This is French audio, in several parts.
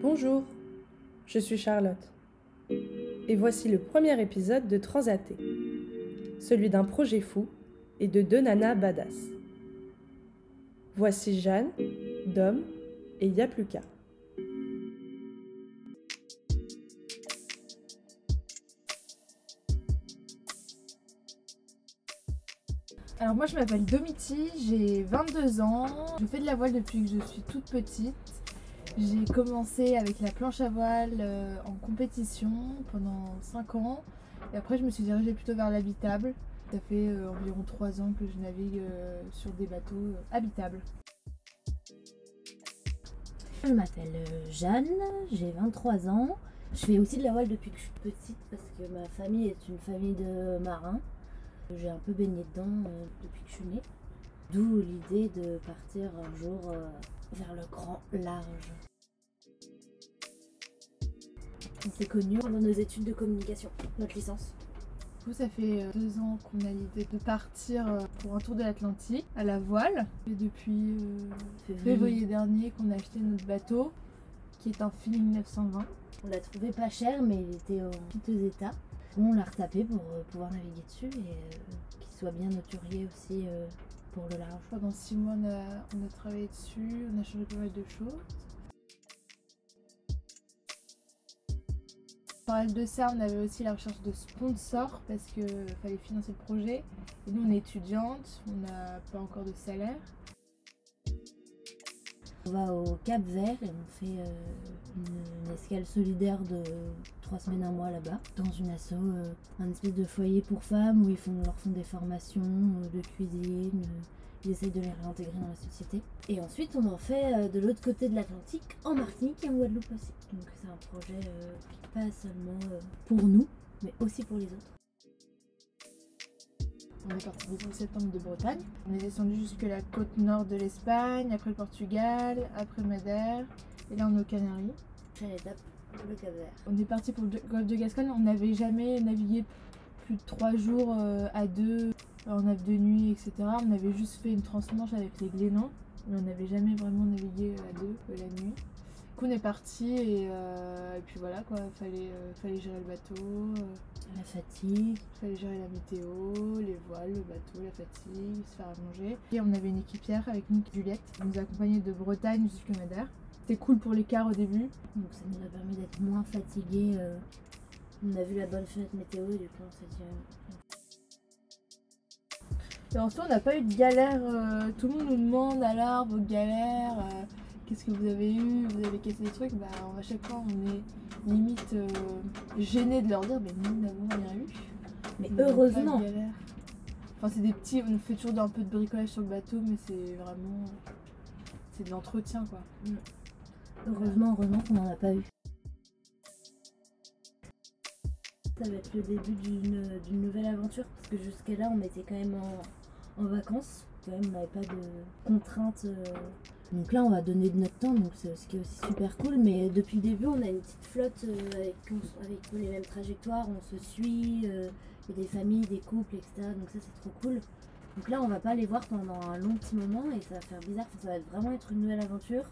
Bonjour, je suis Charlotte. Et voici le premier épisode de Transaté, celui d'un projet fou et de deux nanas badass. Voici Jeanne, Dom et Yapluka. Alors moi je m'appelle Domiti, j'ai 22 ans, je fais de la voile depuis que je suis toute petite. J'ai commencé avec la planche à voile euh, en compétition pendant 5 ans et après je me suis dirigée plutôt vers l'habitable. Ça fait euh, environ 3 ans que je navigue euh, sur des bateaux habitables. Je m'appelle Jeanne, j'ai 23 ans. Je fais aussi de la voile depuis que je suis petite parce que ma famille est une famille de marins. J'ai un peu baigné dedans depuis que je suis née. D'où l'idée de partir un jour vers le grand large. On s'est connus pendant nos études de communication, notre licence. Du coup, ça fait euh, deux ans qu'on a l'idée de partir euh, pour un tour de l'Atlantique à la voile. Et depuis euh, février dernier qu'on a acheté notre bateau, qui est un Feeling 920. On l'a trouvé pas cher, mais il était en piteux état. On l'a retapé pour pouvoir naviguer dessus et euh, qu'il soit bien noturié aussi euh, pour le large. Pendant six mois, on a, travaillé dessus, on a changé pas mal de choses. Parallèle de ça, on avait aussi la recherche de sponsors parce qu'il fallait financer le projet. Et nous, on est étudiante, on n'a pas encore de salaire. On va au Cap Vert et on fait euh, une, escale solidaire de trois semaines, un mois là-bas, dans une asso, euh, un espèce de foyer pour femmes où ils font, leur font des formations euh, de cuisine, ils essayent de les réintégrer dans la société. Et ensuite, on en fait de l'autre côté de l'Atlantique, en Martinique et en Guadeloupe aussi. Donc c'est un projet euh, pas seulement pour nous, mais aussi pour les autres. On est parti début septembre de Bretagne. On est descendu jusque la côte nord de l'Espagne, après le Portugal, après Madère. Et là, on est aux Canaries. Étape, le Cap Vert. On est parti pour le golfe de Gascogne. On n'avait jamais navigué plus de trois jours euh, à deux en nave de nuit, etc. On avait juste fait une transmanche avec les Glénans. Mais on n'avait jamais vraiment navigué à deux euh, la nuit. Du coup, on est parti et, euh, et puis voilà quoi. Fallait, euh, fallait gérer le bateau. euh, La fatigue, il fallait gérer la météo, les voiles, le bateau, la fatigue, se faire à manger. Et on avait une équipière avec nous, Juliette, qui nous accompagnait de Bretagne jusqu'à Madère. C'était cool pour l'écart au début. donc ça nous a permis d'être moins fatigués. euh. on a vu la bonne fenêtre météo et du coup on s'est dit... euh, Et ensuite, on n'a pas eu de galère. euh, tout le monde nous demande alors vos galères, qu'est-ce que vous avez eu, vous avez cassé des trucs. Bah, à chaque fois, on est limite euh, gêné de leur dire, mais nous n'avons rien eu. Mais Nous heureusement. Enfin, c'est des petits, on fait toujours un peu de bricolage sur le bateau, mais c'est vraiment. C'est de l'entretien quoi. heureusement, heureusement qu'on n'en a pas eu. Ça va être le début d'une d'une nouvelle aventure parce que jusqu'à là on était quand même en, en vacances. Quand même on n'avait pas de contraintes. euh. Donc là on va donner de notre temps donc c'est ce qui est aussi super cool. Mais depuis le début on a une petite flotte euh, avec, les mêmes trajectoires, on se suit, euh, il y a des familles, des couples, etc. Donc ça c'est trop cool. Donc là on va pas les voir pendant un long petit moment et ça va faire bizarre. Ça va vraiment être une nouvelle aventure.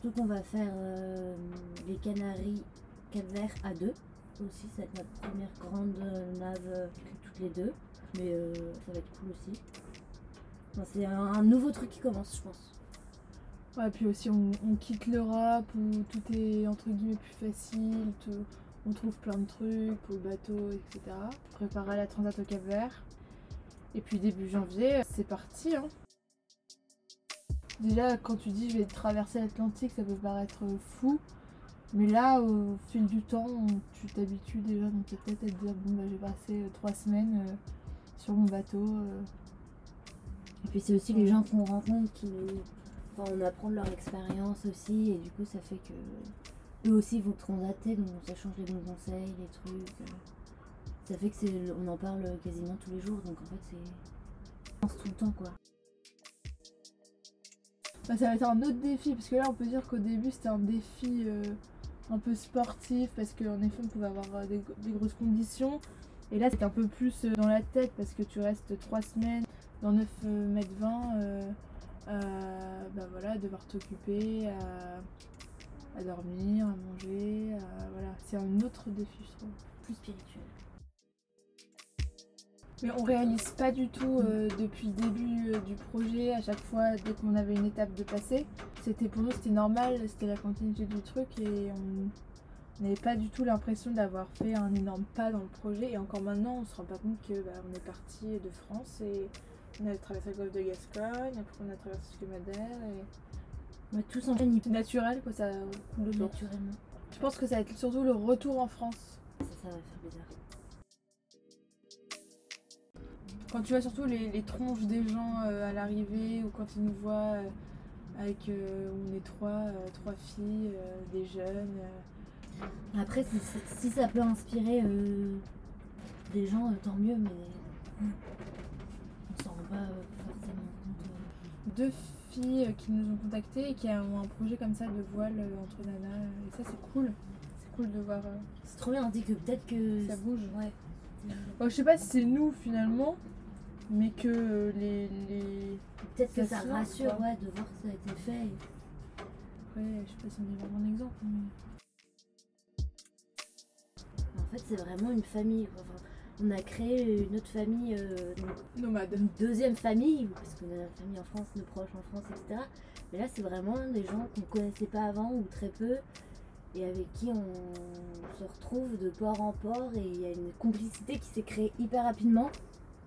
Surtout qu'on va faire les Canaries Cap Vert à deux. Aussi, ça va être notre première grande nave toutes les deux. Mais ça va être cool aussi. C'est un, nouveau truc qui commence, je pense. Ouais, puis aussi on, quitte l'Europe où tout est entre guillemets plus facile, on trouve plein de trucs pour le bateau, etc. Préparer la transat au Cap Vert. Et puis début janvier, c'est parti. Hein. Déjà, quand tu dis je vais traverser l'Atlantique, ça peut paraître fou. Mais là, au fil du temps, tu t'habitues déjà dans ta tête à te dire bon, bah, je vais passer euh, trois semaines euh, sur mon bateau. euh. Et puis c'est aussi les gens qu'on rencontre qui nous. Enfin, on apprend de leur expérience aussi. Et du coup, ça fait que. Eux aussi vont transater, donc on s'échange les bons conseils, les trucs. Ça fait que c'est. On en parle quasiment tous les jours, donc en fait, c'est. Pense tout le temps, quoi. Bah, ça va être un autre défi, parce que là on peut dire qu'au début c'était un défi euh, un peu sportif, parce qu'en effet on pouvait avoir euh, des, des grosses conditions. Et là c'est un peu plus euh, dans la tête, parce que tu restes trois semaines dans 9 euh, mètres 20, euh, à, bah voilà, devoir t'occuper, à, à dormir, à manger, à- voilà. C'est un autre défi, je trouve. Plus spirituel. Mais on réalise pas du tout euh, depuis le début euh, du projet, à chaque fois, dès qu'on avait une étape de passer. C'était pour nous, c'était normal, c'était la continuité du truc et on on n'avait pas du tout l'impression d'avoir fait un énorme pas dans le projet. Et encore maintenant, on se rend pas compte que bah, on est parti de France et on a traversé le golfe de Gascogne, après on a traversé jusqu'à Madère et Ouais, tous en famille, c'est naturel quoi, ça coule naturellement. Je pense que ça va être surtout le retour en France. Ça, ça va faire bizarre. Quand tu vois surtout les, les tronches des gens euh, à l'arrivée ou quand ils nous voient euh, avec euh, on est trois, trois filles, des jeunes. Après, si, si- si ça peut inspirer des gens, tant mieux, mais rend pas euh, forcément compte. euh. deux filles euh, qui nous ont contactés et qui ont un projet comme ça de voile entre nanas. Et ça c'est cool. C'est cool de voir. C'est trop bien, on dit que peut-être que. Ça bouge. Ouais. Bon, je sais pas si c'est nous finalement, mais que les, les... Peut-être que Ça rassure, quoi. ouais, de voir que ça a été fait. Après, je sais pas si on est vraiment un exemple. mais- En fait, c'est vraiment une famille. Enfin, on a créé une autre famille, euh, Nomade. une deuxième famille, parce qu'on a la famille en France, nos proches en France, etc. Mais là, c'est vraiment des gens qu'on connaissait pas avant ou très peu, et avec qui on se retrouve de port en port, et il y a une complicité qui s'est créée hyper rapidement,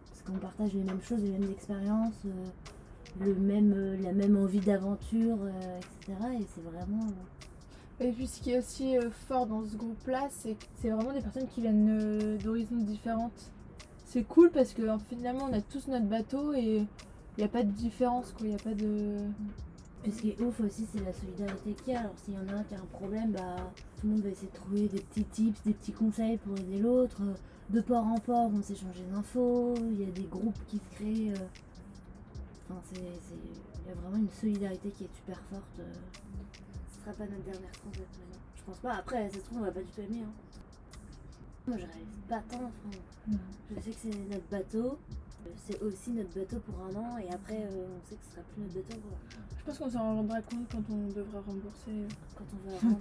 parce qu'on partage les mêmes choses, les mêmes expériences, euh, le même, euh, la même envie d'aventure, etc. Et c'est vraiment. Et puis ce qui est aussi euh, fort dans ce groupe-là, c'est que c'est vraiment des personnes qui viennent euh, d'horizons différentes. C'est cool parce que finalement on a tous notre bateau et il n'y a pas de différence quoi, il n'y a pas de... Puis ce qui est ouf aussi, c'est la solidarité qu'il y a. Alors, s'il y en a un qui a un problème, bah, tout le monde va essayer de trouver des petits tips, des petits conseils pour aider l'autre. De port en port, on s'échange des infos. Il y a des groupes qui se créent. euh. Enfin, c'est- il y a vraiment une solidarité qui est super forte. Sera pas notre dernière transat maintenant. Je pense pas. Après, ça se trouve, on va pas du tout aimer. hein. Moi, je réalise pas tant. enfin, je sais que c'est notre bateau. C'est aussi notre bateau pour un an. Et après, euh, on sait que ce sera plus notre bateau Je pense qu'on s'en rendra compte quand on devra rembourser. quand on va vendre.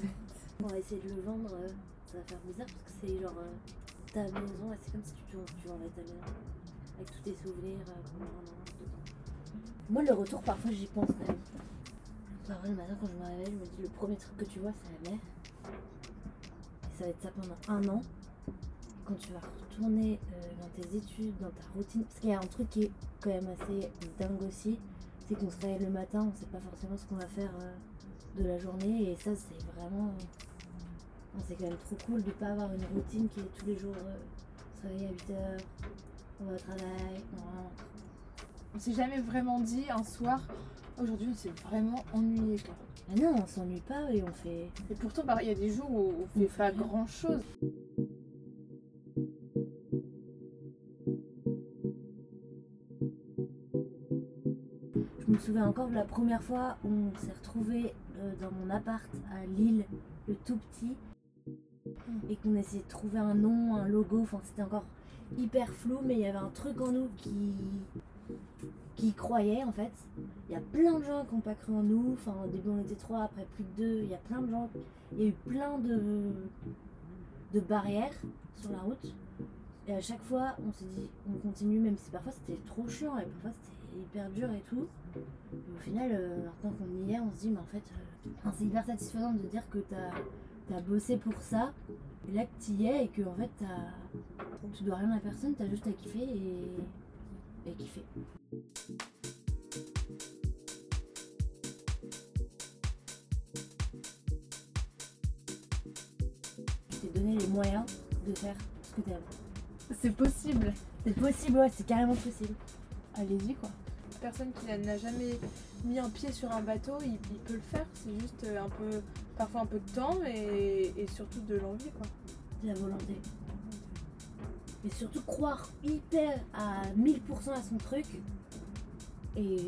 On va essayer de le vendre, euh, ça va faire bizarre parce que c'est genre euh, ta maison, et c'est comme si tu, tu vendais ta maison avec tous tes souvenirs pendant un an, deux ans. Moi, le retour, parfois j'y pense quand même. Parfois, le matin, quand je me réveille, je me dis le premier truc que tu vois, c'est la mer. Et ça va être ça pendant un an. Quand tu vas retourner euh, dans tes études, dans ta routine. Parce qu'il y a un truc qui est quand même assez dingue aussi c'est qu'on se réveille le matin, on sait pas forcément ce qu'on va faire euh, de la journée et ça c'est vraiment c'est quand même trop cool de pas avoir une routine qui est tous les jours euh, se réveiller à 8h, on va au travail, on rentre. On s'est jamais vraiment dit un soir, aujourd'hui on s'est vraiment ennuyé quoi. Ah non, on s'ennuie pas et on fait. Et pourtant il y a des jours où on fait pas grand chose. Je me souviens encore de la première fois où on s'est retrouvé dans mon appart à Lille, le tout petit, et qu'on essayait de trouver un nom, un logo, enfin c'était encore hyper flou, mais il y avait un truc en nous qui qui croyait en fait. Il y a plein de gens qui n'ont pas cru en nous. Enfin, au début on était trois, après plus que deux. Il y a plein de gens. Il y a eu plein de, de barrières sur la route. Et à chaque fois, on s'est dit, on continue, même si parfois c'était trop chiant et parfois c'était hyper dur et tout. Et au final, euh, maintenant qu'on y est, on se dit, mais en fait, euh, c'est hyper satisfaisant de dire que t'as as bossé pour ça. Et là que t'y es et que en fait, tu dois rien à personne, t'as juste à kiffer et, et kiffer. Les moyens de faire ce que t'aimes. C'est possible. C'est possible, ouais, c'est carrément possible. Allez-y quoi. Personne qui n'a jamais mis un pied sur un bateau, il, il peut le faire. C'est juste euh, un peu, parfois un peu de temps et, et surtout de l'envie quoi. de la volonté. Et surtout croire hyper à 1000% à son truc et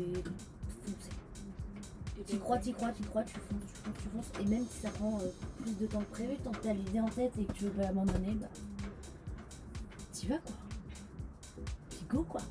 foncer. Tu crois, tu crois, tu crois, tu fonces, tu fonces, tu fonces. Et même si ça prend euh, plus de temps que prévu, tant que tu as l'idée en tête et que tu veux pas l'abandonner, bah. Tu vas quoi. Tu go quoi.